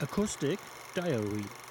Acoustic Diary.